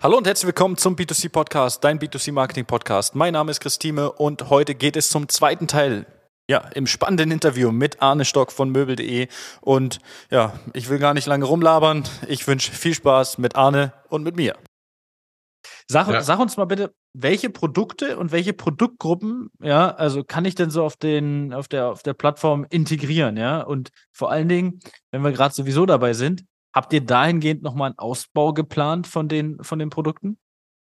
Hallo und herzlich willkommen zum B2C Podcast, dein B2C Marketing Podcast. Mein Name ist Christine und heute geht es zum zweiten Teil. Ja, im spannenden Interview mit Arne Stock von möbel.de. Und ja, ich will gar nicht lange rumlabern. Ich wünsche viel Spaß mit Arne und mit mir. Sag, ja. sag uns mal bitte, welche Produkte und welche Produktgruppen, ja, also kann ich denn so auf den, auf der, auf der Plattform integrieren, ja? Und vor allen Dingen, wenn wir gerade sowieso dabei sind, Habt ihr dahingehend nochmal einen Ausbau geplant von den, von den Produkten?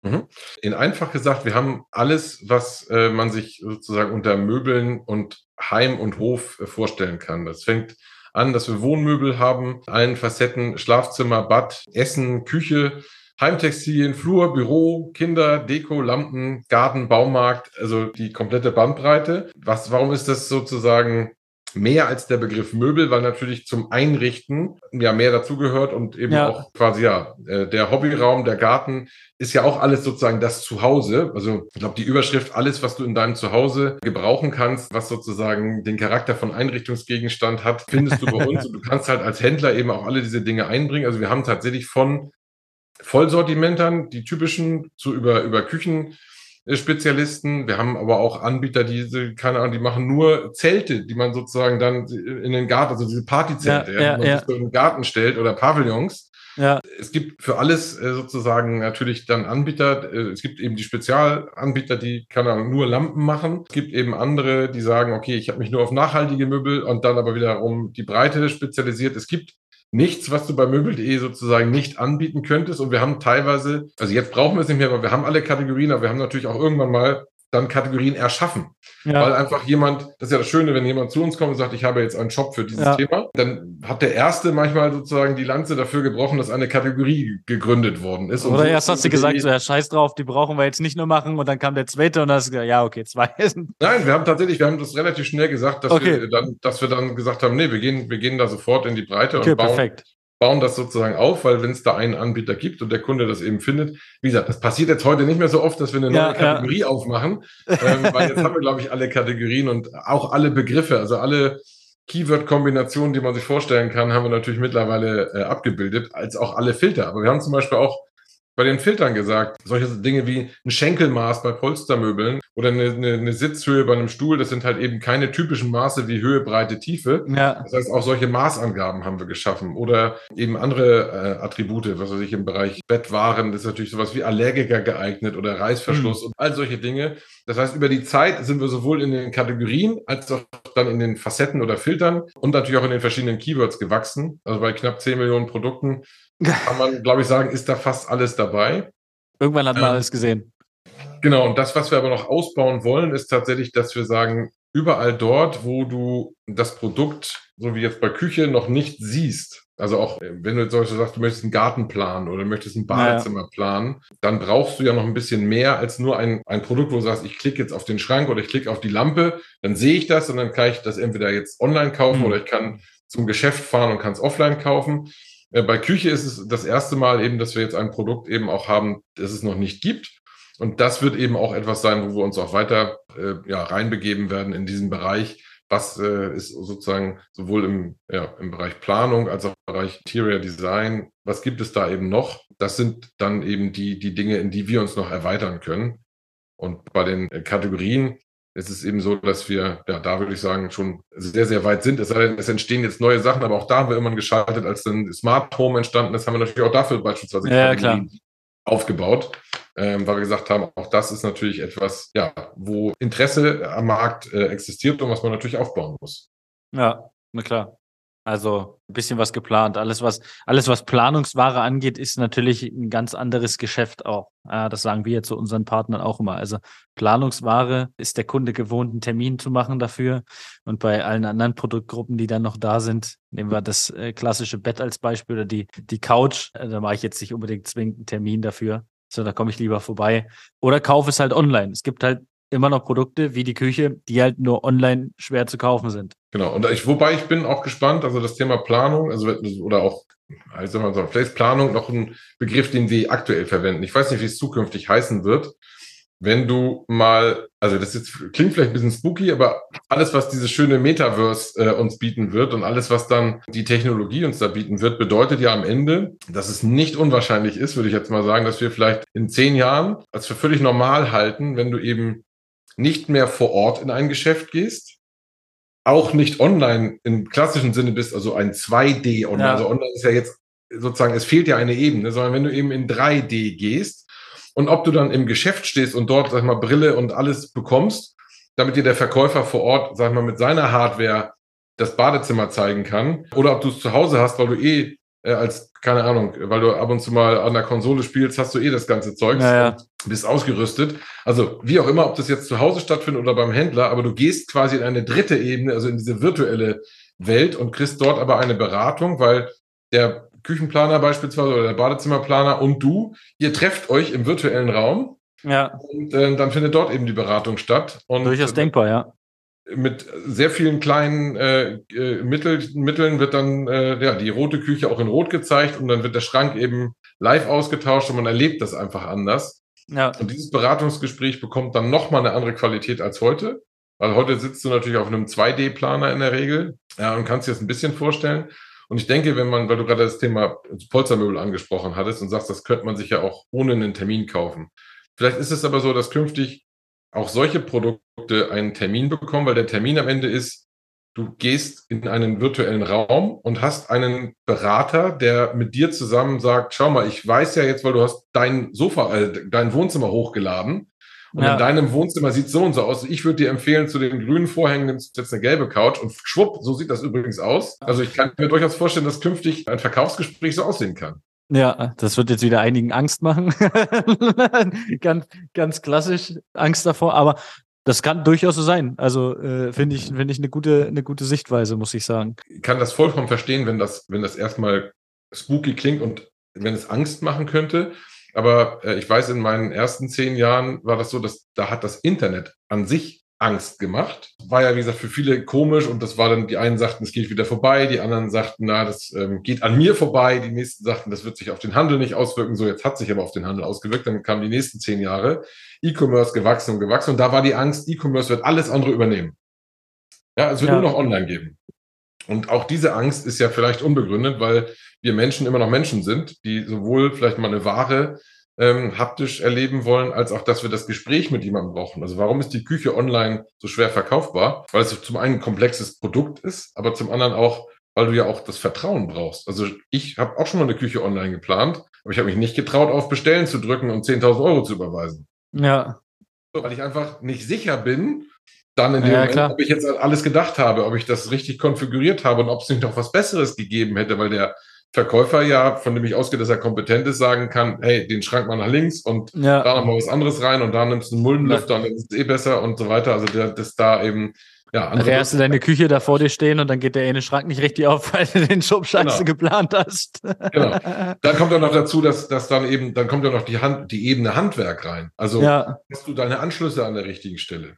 Mhm. In einfach gesagt, wir haben alles, was äh, man sich sozusagen unter Möbeln und Heim und Hof äh, vorstellen kann. Das fängt an, dass wir Wohnmöbel haben, allen Facetten, Schlafzimmer, Bad, Essen, Küche, Heimtextilien, Flur, Büro, Kinder, Deko, Lampen, Garten, Baumarkt, also die komplette Bandbreite. Was, warum ist das sozusagen mehr als der Begriff Möbel, weil natürlich zum Einrichten ja mehr dazugehört und eben ja. auch quasi ja, äh, der Hobbyraum, der Garten ist ja auch alles sozusagen das Zuhause. Also ich glaube, die Überschrift, alles, was du in deinem Zuhause gebrauchen kannst, was sozusagen den Charakter von Einrichtungsgegenstand hat, findest du bei uns und du kannst halt als Händler eben auch alle diese Dinge einbringen. Also wir haben tatsächlich von Vollsortimentern, die typischen, zu über, über Küchen, Spezialisten. Wir haben aber auch Anbieter, die, keine Ahnung, die machen nur Zelte, die man sozusagen dann in den Garten, also diese Partyzelte, ja, ja, die man ja. sich so in den Garten stellt oder Pavillons. Ja. Es gibt für alles äh, sozusagen natürlich dann Anbieter. Äh, es gibt eben die Spezialanbieter, die keine Ahnung, nur Lampen machen. Es gibt eben andere, die sagen, okay, ich habe mich nur auf nachhaltige Möbel und dann aber wiederum die Breite spezialisiert. Es gibt nichts, was du bei möbel.de sozusagen nicht anbieten könntest. Und wir haben teilweise, also jetzt brauchen wir es nicht mehr, aber wir haben alle Kategorien, aber wir haben natürlich auch irgendwann mal dann Kategorien erschaffen. Ja. Weil einfach jemand, das ist ja das Schöne, wenn jemand zu uns kommt und sagt, ich habe jetzt einen Shop für dieses ja. Thema, dann hat der Erste manchmal sozusagen die Lanze dafür gebrochen, dass eine Kategorie gegründet worden ist. Oder so erst hast du gesagt, so, ja, scheiß drauf, die brauchen wir jetzt nicht nur machen und dann kam der Zweite und dann hast du gesagt, ja, okay, zwei. Nein, wir haben tatsächlich, wir haben das relativ schnell gesagt, dass, okay. wir, dann, dass wir dann gesagt haben, nee, wir gehen, wir gehen da sofort in die Breite okay, und bauen, perfekt bauen das sozusagen auf, weil wenn es da einen Anbieter gibt und der Kunde das eben findet, wie gesagt, das passiert jetzt heute nicht mehr so oft, dass wir eine neue ja, Kategorie ja. aufmachen, ähm, weil jetzt haben wir, glaube ich, alle Kategorien und auch alle Begriffe, also alle Keyword-Kombinationen, die man sich vorstellen kann, haben wir natürlich mittlerweile äh, abgebildet, als auch alle Filter. Aber wir haben zum Beispiel auch bei den Filtern gesagt. Solche Dinge wie ein Schenkelmaß bei Polstermöbeln oder eine, eine, eine, Sitzhöhe bei einem Stuhl, das sind halt eben keine typischen Maße wie Höhe, Breite, Tiefe. Ja. Das heißt, auch solche Maßangaben haben wir geschaffen oder eben andere äh, Attribute, was weiß ich, im Bereich Bettwaren, das ist natürlich sowas wie Allergiker geeignet oder Reißverschluss mhm. und all solche Dinge. Das heißt, über die Zeit sind wir sowohl in den Kategorien als auch dann in den Facetten oder Filtern und natürlich auch in den verschiedenen Keywords gewachsen. Also bei knapp 10 Millionen Produkten kann man, glaube ich, sagen, ist da fast alles dabei. Irgendwann hat man ähm, alles gesehen. Genau, und das, was wir aber noch ausbauen wollen, ist tatsächlich, dass wir sagen, überall dort, wo du das Produkt, so wie jetzt bei Küche, noch nicht siehst, also auch wenn du jetzt sagst, du möchtest einen Gartenplan oder möchtest ein Badezimmer planen, dann brauchst du ja noch ein bisschen mehr als nur ein, ein Produkt, wo du sagst, ich klicke jetzt auf den Schrank oder ich klicke auf die Lampe, dann sehe ich das und dann kann ich das entweder jetzt online kaufen mhm. oder ich kann zum Geschäft fahren und kann es offline kaufen. Äh, bei Küche ist es das erste Mal eben, dass wir jetzt ein Produkt eben auch haben, das es noch nicht gibt. Und das wird eben auch etwas sein, wo wir uns auch weiter äh, ja, reinbegeben werden in diesen Bereich. Was äh, ist sozusagen sowohl im, ja, im Bereich Planung als auch im Bereich Interior Design, was gibt es da eben noch? Das sind dann eben die, die Dinge, in die wir uns noch erweitern können. Und bei den Kategorien es ist eben so, dass wir, ja, da würde ich sagen, schon sehr, sehr weit sind. Es es entstehen jetzt neue Sachen, aber auch da haben wir immer geschaltet, als dann Smart Home entstanden ist, haben wir natürlich auch dafür beispielsweise ja, aufgebaut, ähm, weil wir gesagt haben, auch das ist natürlich etwas, ja, wo Interesse am Markt äh, existiert und was man natürlich aufbauen muss. Ja, na klar. Also ein bisschen was geplant. Alles, was, alles, was Planungsware angeht, ist natürlich ein ganz anderes Geschäft auch. Das sagen wir zu unseren Partnern auch immer. Also Planungsware ist der Kunde gewohnt, einen Termin zu machen dafür. Und bei allen anderen Produktgruppen, die dann noch da sind, nehmen wir das äh, klassische Bett als Beispiel oder die, die Couch. Äh, da mache ich jetzt nicht unbedingt zwingend einen Termin dafür. So, da komme ich lieber vorbei. Oder kaufe es halt online. Es gibt halt immer noch Produkte wie die Küche, die halt nur online schwer zu kaufen sind. Genau. Und ich, wobei ich bin auch gespannt, also das Thema Planung, also oder auch, also man so, vielleicht ist Planung noch ein Begriff, den wir aktuell verwenden. Ich weiß nicht, wie es zukünftig heißen wird. wenn du mal, also das jetzt klingt vielleicht ein bisschen spooky, aber alles, was dieses schöne Metaverse äh, uns bieten wird und alles, was dann die Technologie uns da bieten wird, bedeutet ja am Ende, dass es nicht unwahrscheinlich ist, würde ich jetzt mal sagen, dass wir vielleicht in zehn Jahren als für völlig normal halten, wenn du eben nicht mehr vor Ort in ein Geschäft gehst, auch nicht online im klassischen Sinne bist, also ein 2D online. Ja. Also online ist ja jetzt sozusagen, es fehlt ja eine Ebene, sondern wenn du eben in 3D gehst, und ob du dann im Geschäft stehst und dort, sag ich mal, Brille und alles bekommst, damit dir der Verkäufer vor Ort, sag ich mal, mit seiner Hardware das Badezimmer zeigen kann. Oder ob du es zu Hause hast, weil du eh als, keine Ahnung, weil du ab und zu mal an der Konsole spielst, hast du eh das ganze Zeug ja, ja. bist ausgerüstet. Also wie auch immer, ob das jetzt zu Hause stattfindet oder beim Händler, aber du gehst quasi in eine dritte Ebene, also in diese virtuelle Welt und kriegst dort aber eine Beratung, weil der Küchenplaner beispielsweise oder der Badezimmerplaner und du, ihr trefft euch im virtuellen Raum. Ja. Und äh, dann findet dort eben die Beratung statt. Und Durchaus denkbar, ja. Mit sehr vielen kleinen äh, äh, Mittel, Mitteln wird dann äh, ja, die rote Küche auch in Rot gezeigt und dann wird der Schrank eben live ausgetauscht und man erlebt das einfach anders. Ja. Und dieses Beratungsgespräch bekommt dann nochmal eine andere Qualität als heute. Weil heute sitzt du natürlich auf einem 2D-Planer in der Regel ja, und kannst dir das ein bisschen vorstellen. Und ich denke, wenn man, weil du gerade das Thema Polstermöbel angesprochen hattest und sagst, das könnte man sich ja auch ohne einen Termin kaufen. Vielleicht ist es aber so, dass künftig auch solche Produkte einen Termin bekommen, weil der Termin am Ende ist, du gehst in einen virtuellen Raum und hast einen Berater, der mit dir zusammen sagt, schau mal, ich weiß ja jetzt, weil du hast dein Sofa, äh, dein Wohnzimmer hochgeladen und ja. in deinem Wohnzimmer sieht so und so aus. Ich würde dir empfehlen, zu den grünen Vorhängen nimmst du jetzt eine gelbe Couch und schwupp, so sieht das übrigens aus. Also ich kann mir durchaus vorstellen, dass künftig ein Verkaufsgespräch so aussehen kann. Ja, das wird jetzt wieder einigen Angst machen. ganz, ganz klassisch Angst davor, aber das kann durchaus so sein. Also äh, finde ich, finde ich eine gute, eine gute Sichtweise, muss ich sagen. Ich kann das vollkommen verstehen, wenn das, wenn das erstmal spooky klingt und wenn es Angst machen könnte. Aber äh, ich weiß, in meinen ersten zehn Jahren war das so, dass da hat das Internet an sich Angst gemacht. War ja, wie gesagt, für viele komisch und das war dann, die einen sagten, es geht wieder vorbei, die anderen sagten, na, das ähm, geht an mir vorbei, die nächsten sagten, das wird sich auf den Handel nicht auswirken. So, jetzt hat sich aber auf den Handel ausgewirkt. Dann kamen die nächsten zehn Jahre, E-Commerce gewachsen und gewachsen und da war die Angst, E-Commerce wird alles andere übernehmen. Ja, es wird ja. nur noch online geben. Und auch diese Angst ist ja vielleicht unbegründet, weil wir Menschen immer noch Menschen sind, die sowohl vielleicht mal eine Ware ähm, haptisch erleben wollen, als auch, dass wir das Gespräch mit jemandem brauchen. Also warum ist die Küche online so schwer verkaufbar? Weil es zum einen ein komplexes Produkt ist, aber zum anderen auch, weil du ja auch das Vertrauen brauchst. Also ich habe auch schon mal eine Küche online geplant, aber ich habe mich nicht getraut, auf Bestellen zu drücken und 10.000 Euro zu überweisen. Ja. Weil ich einfach nicht sicher bin, dann in dem ja, Moment, klar. ob ich jetzt alles gedacht habe, ob ich das richtig konfiguriert habe und ob es nicht noch was Besseres gegeben hätte, weil der Verkäufer ja, von dem ich ausgehe, dass er kompetent ist, sagen kann, hey, den Schrank mal nach links und ja. da noch mal was anderes rein und da nimmst du einen Muldenlüfter und dann ist es eh besser und so weiter. Also der, das da eben, ja. Nachher hast du deine Küche da vor dir stehen und dann geht der eine Schrank nicht richtig auf, weil du den Schubscheiße genau. geplant hast. Genau. Dann kommt ja noch dazu, dass, dass dann eben, dann kommt ja noch die Hand, die Ebene Handwerk rein. Also ja. hast du deine Anschlüsse an der richtigen Stelle.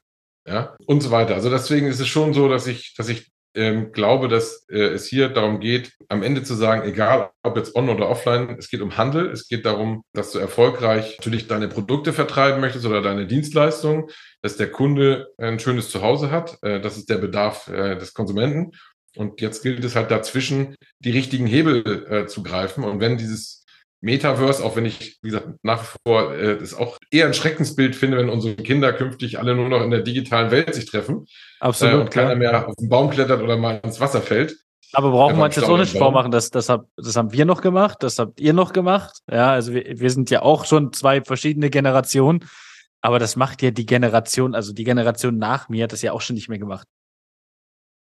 Ja, und so weiter. Also deswegen ist es schon so, dass ich, dass ich ähm, glaube, dass äh, es hier darum geht, am Ende zu sagen, egal ob jetzt on oder offline, es geht um Handel, es geht darum, dass du erfolgreich natürlich deine Produkte vertreiben möchtest oder deine Dienstleistungen, dass der Kunde ein schönes Zuhause hat, äh, das ist der Bedarf äh, des Konsumenten. Und jetzt gilt es halt dazwischen, die richtigen Hebel äh, zu greifen. Und wenn dieses Metaverse, auch wenn ich, wie gesagt, nach wie vor äh, das auch eher ein Schreckensbild finde, wenn unsere Kinder künftig alle nur noch in der digitalen Welt sich treffen. Absolut. Äh, und keiner mehr auf den Baum klettert oder mal ins Wasser fällt. Aber brauchen wir uns jetzt auch nicht vormachen, das, das, hab, das haben wir noch gemacht, das habt ihr noch gemacht. Ja, also wir, wir sind ja auch schon zwei verschiedene Generationen. Aber das macht ja die Generation, also die Generation nach mir hat das ja auch schon nicht mehr gemacht.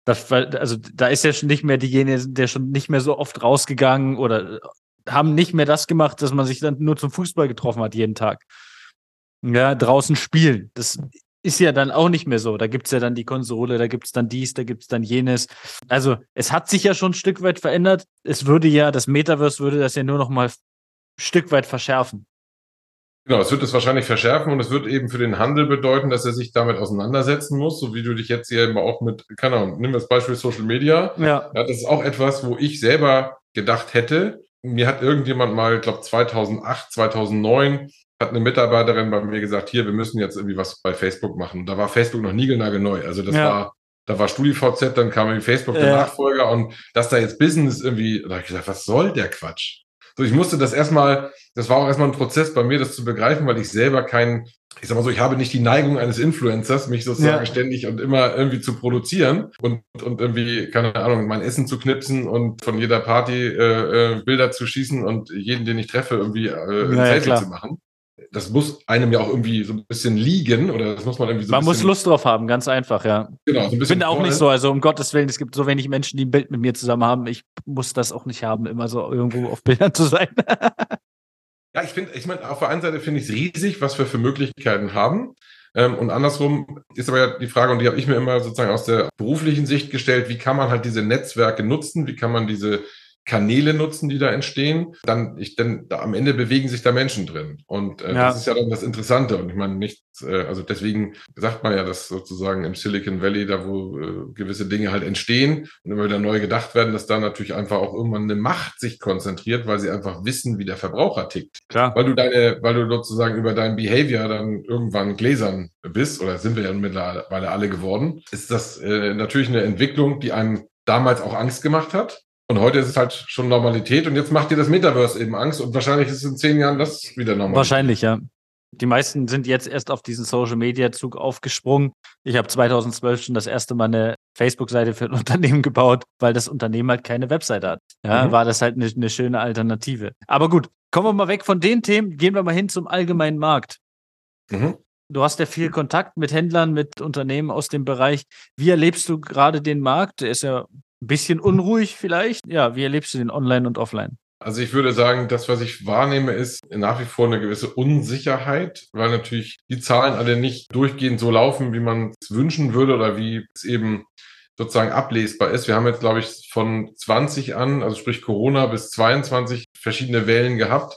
Das, also da ist ja schon nicht mehr diejenige, der schon nicht mehr so oft rausgegangen oder haben nicht mehr das gemacht, dass man sich dann nur zum Fußball getroffen hat jeden Tag. Ja, draußen spielen. Das ist ja dann auch nicht mehr so. Da gibt's ja dann die Konsole, da gibt's dann dies, da gibt's dann jenes. Also es hat sich ja schon ein Stück weit verändert. Es würde ja, das Metaverse würde das ja nur noch mal ein Stück weit verschärfen. Genau, es wird es wahrscheinlich verschärfen und es wird eben für den Handel bedeuten, dass er sich damit auseinandersetzen muss, so wie du dich jetzt hier eben auch mit, keine Ahnung, nimm das Beispiel Social Media. Ja. ja. Das ist auch etwas, wo ich selber gedacht hätte, mir hat irgendjemand mal, ich glaube 2008, 2009, hat eine Mitarbeiterin bei mir gesagt, hier, wir müssen jetzt irgendwie was bei Facebook machen. Und da war Facebook noch niegelnagelneu. Also das ja. war, da war StudiVZ, dann kam irgendwie Facebook der ja. Nachfolger und dass da jetzt Business irgendwie, da habe ich gesagt, was soll der Quatsch? So, ich musste das erstmal, das war auch erstmal ein Prozess bei mir, das zu begreifen, weil ich selber kein, ich sag mal so, ich habe nicht die Neigung eines Influencers, mich sozusagen ja. ständig und immer irgendwie zu produzieren und, und irgendwie, keine Ahnung, mein Essen zu knipsen und von jeder Party äh, äh, Bilder zu schießen und jeden, den ich treffe, irgendwie äh, ein ja, Selfie zu machen das muss einem ja auch irgendwie so ein bisschen liegen oder das muss man irgendwie so Man muss Lust drauf haben, ganz einfach, ja. Genau, so ein bisschen. Ich bin auch nicht so, also um Gottes Willen, es gibt so wenig Menschen, die ein Bild mit mir zusammen haben. Ich muss das auch nicht haben, immer so irgendwo auf Bildern zu sein. ja, ich finde, ich meine, auf der einen Seite finde ich es riesig, was wir für Möglichkeiten haben. Ähm, und andersrum ist aber ja die Frage, und die habe ich mir immer sozusagen aus der beruflichen Sicht gestellt, wie kann man halt diese Netzwerke nutzen, wie kann man diese Kanäle nutzen, die da entstehen, dann ich denn da am Ende bewegen sich da Menschen drin und äh, ja. das ist ja dann das Interessante und ich meine nicht äh, also deswegen sagt man ja, dass sozusagen im Silicon Valley da wo äh, gewisse Dinge halt entstehen und immer wieder neu gedacht werden, dass da natürlich einfach auch irgendwann eine Macht sich konzentriert, weil sie einfach wissen, wie der Verbraucher tickt. Klar. Weil du deine weil du sozusagen über dein Behavior dann irgendwann gläsern bist oder sind wir ja mittlerweile alle geworden, ist das äh, natürlich eine Entwicklung, die einem damals auch Angst gemacht hat, und heute ist es halt schon Normalität und jetzt macht dir das Metaverse eben Angst und wahrscheinlich ist es in zehn Jahren das wieder normal. Wahrscheinlich, ja. Die meisten sind jetzt erst auf diesen Social Media Zug aufgesprungen. Ich habe 2012 schon das erste Mal eine Facebook-Seite für ein Unternehmen gebaut, weil das Unternehmen halt keine Webseite hat. Ja, mhm. war das halt eine, eine schöne Alternative. Aber gut, kommen wir mal weg von den Themen, gehen wir mal hin zum allgemeinen Markt. Mhm. Du hast ja viel Kontakt mit Händlern, mit Unternehmen aus dem Bereich. Wie erlebst du gerade den Markt? Der ist ja ein bisschen unruhig vielleicht. Ja, wie erlebst du den online und offline? Also ich würde sagen, das, was ich wahrnehme, ist nach wie vor eine gewisse Unsicherheit, weil natürlich die Zahlen alle nicht durchgehend so laufen, wie man es wünschen würde oder wie es eben sozusagen ablesbar ist. Wir haben jetzt, glaube ich, von 20 an, also sprich Corona bis 22 verschiedene Wellen gehabt.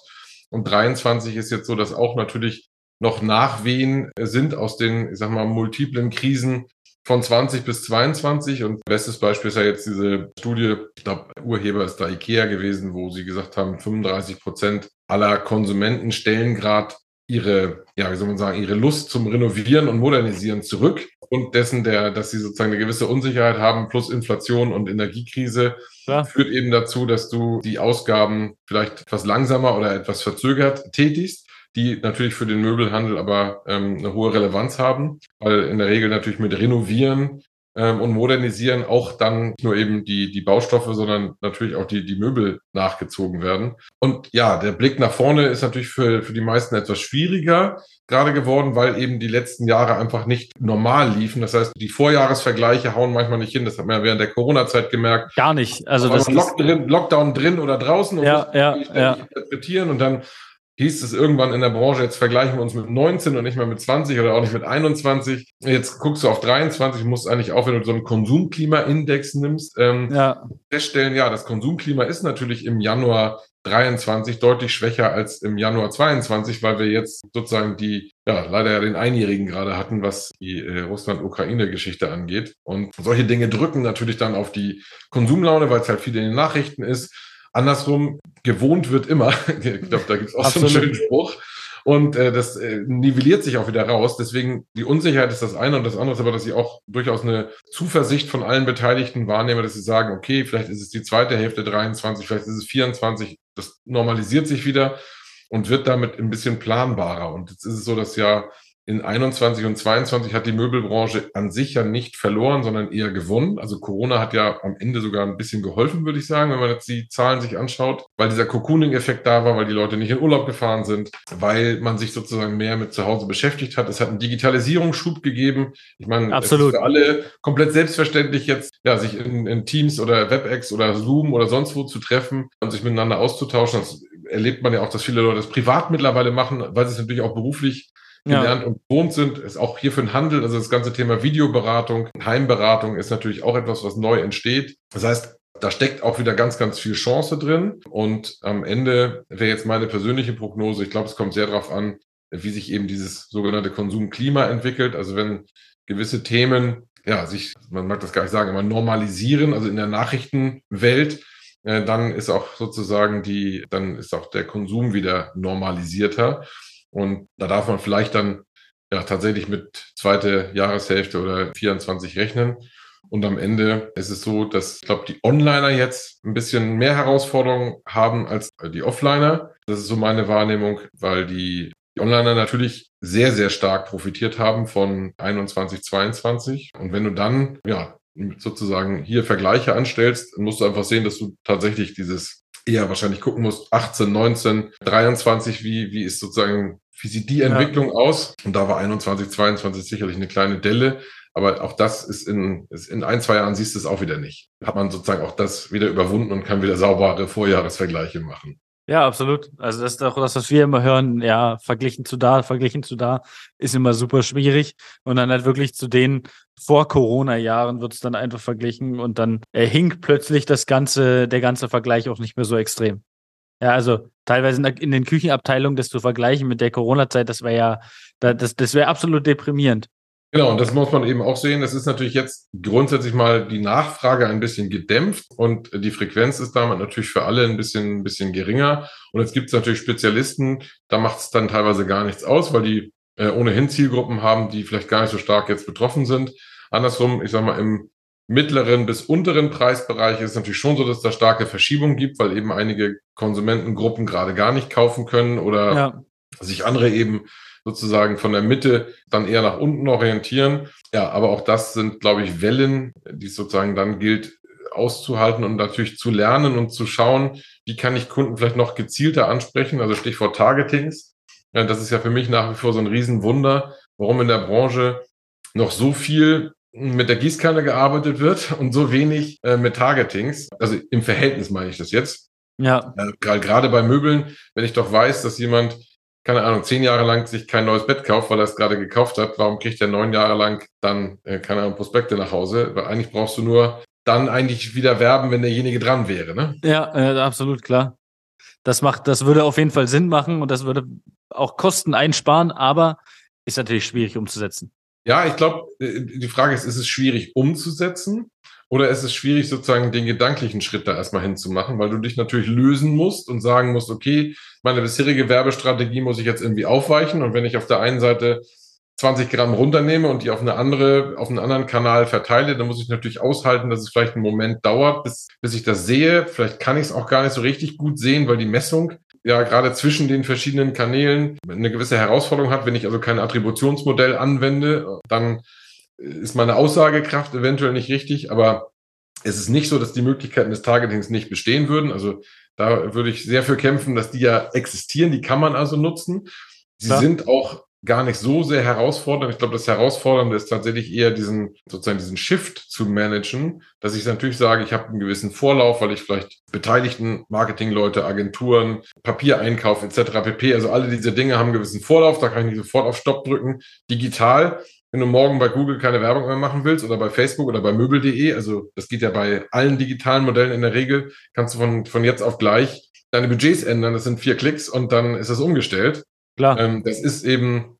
Und 23 ist jetzt so, dass auch natürlich noch Nachwehen sind aus den, ich sag mal, multiplen Krisen von 20 bis 22 und bestes Beispiel ist ja jetzt diese Studie, ich glaube, Urheber ist da IKEA gewesen, wo sie gesagt haben, 35 Prozent aller Konsumenten stellen gerade ihre, ja, wie soll man sagen, ihre Lust zum Renovieren und Modernisieren zurück. Und dessen der, dass sie sozusagen eine gewisse Unsicherheit haben plus Inflation und Energiekrise ja. führt eben dazu, dass du die Ausgaben vielleicht etwas langsamer oder etwas verzögert tätigst die natürlich für den Möbelhandel aber ähm, eine hohe Relevanz haben, weil in der Regel natürlich mit Renovieren ähm, und Modernisieren auch dann nicht nur eben die, die Baustoffe, sondern natürlich auch die, die Möbel nachgezogen werden. Und ja, der Blick nach vorne ist natürlich für, für die meisten etwas schwieriger gerade geworden, weil eben die letzten Jahre einfach nicht normal liefen. Das heißt, die Vorjahresvergleiche hauen manchmal nicht hin. Das hat man ja während der Corona-Zeit gemerkt. Gar nicht. Also das Lock drin, Lockdown drin oder draußen und ja, ja, ja. interpretieren und dann hieß es irgendwann in der Branche, jetzt vergleichen wir uns mit 19 und nicht mehr mit 20 oder auch nicht mit 21. Jetzt guckst du auf 23, musst eigentlich auch, wenn du so einen Konsumklima-Index nimmst, ähm, ja. feststellen, ja, das Konsumklima ist natürlich im Januar 23 deutlich schwächer als im Januar 22, weil wir jetzt sozusagen die, ja, leider ja den Einjährigen gerade hatten, was die äh, Russland-Ukraine-Geschichte angeht. Und solche Dinge drücken natürlich dann auf die Konsumlaune, weil es halt viel in den Nachrichten ist. Andersrum, gewohnt wird immer. ich glaube, da gibt es auch Absolut. so einen schönen Spruch. Und äh, das äh, nivelliert sich auch wieder raus. Deswegen die Unsicherheit ist das eine und das andere ist aber, dass ich auch durchaus eine Zuversicht von allen Beteiligten wahrnehme, dass sie sagen, okay, vielleicht ist es die zweite Hälfte 23, vielleicht ist es 24. Das normalisiert sich wieder und wird damit ein bisschen planbarer. Und jetzt ist es so, dass ja in 21 und 22 hat die Möbelbranche an sich ja nicht verloren, sondern eher gewonnen. Also Corona hat ja am Ende sogar ein bisschen geholfen, würde ich sagen, wenn man jetzt die Zahlen sich anschaut, weil dieser Cocooning-Effekt da war, weil die Leute nicht in Urlaub gefahren sind, weil man sich sozusagen mehr mit zu Hause beschäftigt hat. Es hat einen Digitalisierungsschub gegeben. Ich meine, Absolut. es ist für alle komplett selbstverständlich jetzt, ja, sich in, in Teams oder WebEx oder Zoom oder sonst wo zu treffen und sich miteinander auszutauschen. Das erlebt man ja auch, dass viele Leute das privat mittlerweile machen, weil sie es natürlich auch beruflich gelernt ja. und gewohnt sind, ist auch hier für den Handel, also das ganze Thema Videoberatung, Heimberatung ist natürlich auch etwas, was neu entsteht. Das heißt, da steckt auch wieder ganz, ganz viel Chance drin. Und am Ende wäre jetzt meine persönliche Prognose, ich glaube, es kommt sehr darauf an, wie sich eben dieses sogenannte Konsumklima entwickelt. Also wenn gewisse Themen, ja, sich, man mag das gar nicht sagen, immer normalisieren, also in der Nachrichtenwelt, äh, dann ist auch sozusagen die, dann ist auch der Konsum wieder normalisierter. Und da darf man vielleicht dann ja tatsächlich mit zweite Jahreshälfte oder 24 rechnen. Und am Ende ist es so, dass, ich glaube, die Onliner jetzt ein bisschen mehr Herausforderungen haben als die Offliner. Das ist so meine Wahrnehmung, weil die, die Onliner natürlich sehr, sehr stark profitiert haben von 21, 22. Und wenn du dann, ja, sozusagen hier Vergleiche anstellst, musst du einfach sehen, dass du tatsächlich dieses eher wahrscheinlich gucken musst, 18, 19, 23, wie, wie ist sozusagen, wie sieht die Entwicklung ja. aus? Und da war 21, 22 sicherlich eine kleine Delle. Aber auch das ist in, ist in ein, zwei Jahren siehst du es auch wieder nicht. Hat man sozusagen auch das wieder überwunden und kann wieder saubere Vorjahresvergleiche machen. Ja, absolut. Also das ist auch das, was wir immer hören, ja, verglichen zu da, verglichen zu da, ist immer super schwierig. Und dann halt wirklich zu den vor Corona-Jahren wird es dann einfach verglichen und dann äh, hinkt plötzlich das ganze, der ganze Vergleich auch nicht mehr so extrem. Ja, also teilweise in, den Küchenabteilungen das zu vergleichen mit der Corona-Zeit, das wäre ja, das, das wäre absolut deprimierend. Genau, und das muss man eben auch sehen. Es ist natürlich jetzt grundsätzlich mal die Nachfrage ein bisschen gedämpft und die Frequenz ist damit natürlich für alle ein bisschen, ein bisschen geringer. Und jetzt gibt es natürlich Spezialisten, da macht es dann teilweise gar nichts aus, weil die äh, ohnehin Zielgruppen haben, die vielleicht gar nicht so stark jetzt betroffen sind. Andersrum, ich sage mal, im mittleren bis unteren Preisbereich ist es natürlich schon so, dass da starke Verschiebungen gibt, weil eben einige Konsumentengruppen gerade gar nicht kaufen können oder ja. sich andere eben sozusagen von der Mitte dann eher nach unten orientieren. Ja, aber auch das sind, glaube ich, Wellen, die es sozusagen dann gilt auszuhalten und natürlich zu lernen und zu schauen, wie kann ich Kunden vielleicht noch gezielter ansprechen, also Stichwort Targetings. Ja, das ist ja für mich nach wie vor so ein Riesenwunder, warum in der Branche noch so viel mit der Gießkanne gearbeitet wird und so wenig äh, mit Targetings. Also im Verhältnis meine ich das jetzt. Ja. Äh, Gerade bei Möbeln, wenn ich doch weiß, dass jemand keine Ahnung, zehn Jahre lang sich kein neues Bett kauft, weil er es gerade gekauft hat, warum kriegt er neun Jahre lang dann, äh, keine Ahnung, Prospekte nach Hause? Weil eigentlich brauchst du nur dann eigentlich wieder werben, wenn derjenige dran wäre, ne? Ja, äh, absolut klar. Das macht, das würde auf jeden Fall Sinn machen und das würde auch Kosten einsparen, aber ist natürlich schwierig umzusetzen. Ja, ich glaube, äh, die Frage ist, ist es schwierig umzusetzen? Oder ist es schwierig, sozusagen den gedanklichen Schritt da erstmal hinzumachen, weil du dich natürlich lösen musst und sagen musst, okay, meine bisherige Werbestrategie muss ich jetzt irgendwie aufweichen. Und wenn ich auf der einen Seite 20 Gramm runternehme und die auf eine andere, auf einen anderen Kanal verteile, dann muss ich natürlich aushalten, dass es vielleicht einen Moment dauert, bis, bis ich das sehe. Vielleicht kann ich es auch gar nicht so richtig gut sehen, weil die Messung ja gerade zwischen den verschiedenen Kanälen eine gewisse Herausforderung hat. Wenn ich also kein Attributionsmodell anwende, dann ist meine Aussagekraft eventuell nicht richtig, aber es ist nicht so, dass die Möglichkeiten des Targetings nicht bestehen würden. Also da würde ich sehr für kämpfen, dass die ja existieren, die kann man also nutzen. Sie Klar. sind auch gar nicht so sehr herausfordernd. Ich glaube, das Herausfordernde ist tatsächlich eher diesen, sozusagen diesen Shift zu managen, dass ich natürlich sage, ich habe einen gewissen Vorlauf, weil ich vielleicht beteiligten Marketingleute, Agenturen, Papiereinkauf etc. pp. Also alle diese Dinge haben einen gewissen Vorlauf, da kann ich nicht sofort auf Stopp drücken. Digital wenn du morgen bei Google keine Werbung mehr machen willst oder bei Facebook oder bei möbel.de, also das geht ja bei allen digitalen Modellen in der Regel, kannst du von, von jetzt auf gleich deine Budgets ändern. Das sind vier Klicks und dann ist das umgestellt. Klar. Ähm, das ist eben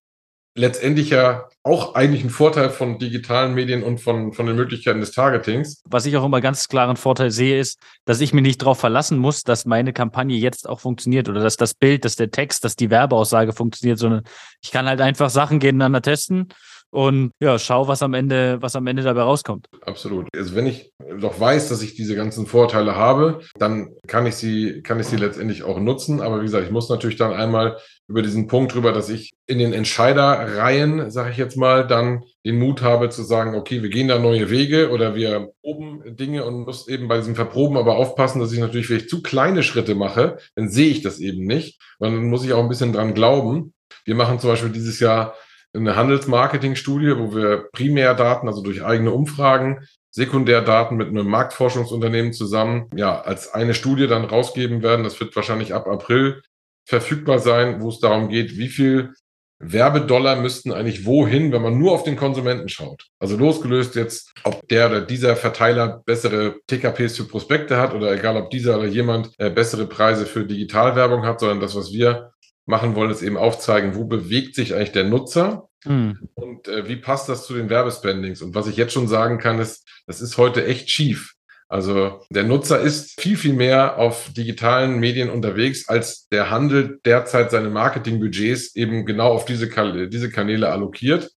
letztendlich ja auch eigentlich ein Vorteil von digitalen Medien und von, von den Möglichkeiten des Targetings. Was ich auch immer ganz klaren Vorteil sehe, ist, dass ich mich nicht darauf verlassen muss, dass meine Kampagne jetzt auch funktioniert oder dass das Bild, dass der Text, dass die Werbeaussage funktioniert, sondern ich kann halt einfach Sachen gegeneinander testen und ja, schau, was am Ende, was am Ende dabei rauskommt. Absolut. Also wenn ich doch weiß, dass ich diese ganzen Vorteile habe, dann kann ich sie, kann ich sie letztendlich auch nutzen. Aber wie gesagt, ich muss natürlich dann einmal über diesen Punkt drüber, dass ich in den Entscheiderreihen, sage ich jetzt mal, dann den Mut habe zu sagen, okay, wir gehen da neue Wege oder wir proben Dinge und muss eben bei diesem Verproben aber aufpassen, dass ich natürlich vielleicht zu kleine Schritte mache, dann sehe ich das eben nicht. Und dann muss ich auch ein bisschen dran glauben. Wir machen zum Beispiel dieses Jahr eine Handelsmarketing-Studie, wo wir Primärdaten, also durch eigene Umfragen, Sekundärdaten mit einem Marktforschungsunternehmen zusammen, ja, als eine Studie dann rausgeben werden. Das wird wahrscheinlich ab April verfügbar sein, wo es darum geht, wie viel Werbedollar müssten eigentlich wohin, wenn man nur auf den Konsumenten schaut. Also losgelöst jetzt, ob der oder dieser Verteiler bessere TKPs für Prospekte hat oder egal, ob dieser oder jemand äh, bessere Preise für Digitalwerbung hat, sondern das, was wir machen wollen, ist eben aufzeigen, wo bewegt sich eigentlich der Nutzer mhm. und äh, wie passt das zu den Werbespendings. Und was ich jetzt schon sagen kann, ist, das ist heute echt schief. Also der Nutzer ist viel, viel mehr auf digitalen Medien unterwegs, als der Handel derzeit seine Marketingbudgets eben genau auf diese, diese Kanäle allokiert.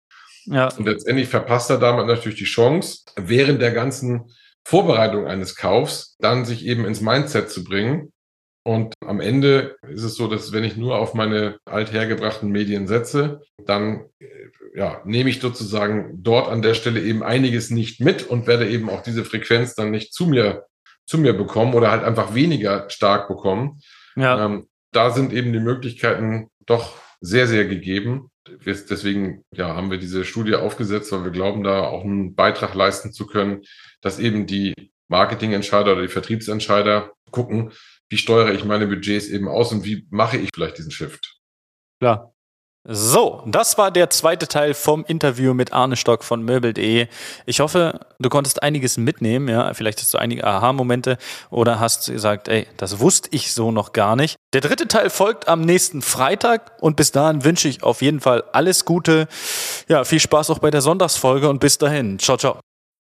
Ja. Und letztendlich verpasst er damit natürlich die Chance, während der ganzen Vorbereitung eines Kaufs dann sich eben ins Mindset zu bringen. Und am Ende ist es so, dass wenn ich nur auf meine althergebrachten Medien setze, dann ja, nehme ich sozusagen dort an der Stelle eben einiges nicht mit und werde eben auch diese Frequenz dann nicht zu mir, zu mir bekommen oder halt einfach weniger stark bekommen. Ja. Ähm, da sind eben die Möglichkeiten doch sehr, sehr gegeben. Deswegen ja, haben wir diese Studie aufgesetzt, weil wir glauben, da auch einen Beitrag leisten zu können, dass eben die Marketingentscheider oder die Vertriebsentscheider gucken, wie steuere ich meine Budgets eben aus und wie mache ich vielleicht diesen Shift. Klar. So, das war der zweite Teil vom Interview mit Arne Stock von Möbel.de. Ich hoffe, du konntest einiges mitnehmen, ja, vielleicht hast du einige Aha-Momente oder hast gesagt, ey, das wusste ich so noch gar nicht. Der dritte Teil folgt am nächsten Freitag und bis dahin wünsche ich auf jeden Fall alles Gute. Ja, viel Spaß auch bei der Sonntagsfolge und bis dahin. Ciao, ciao.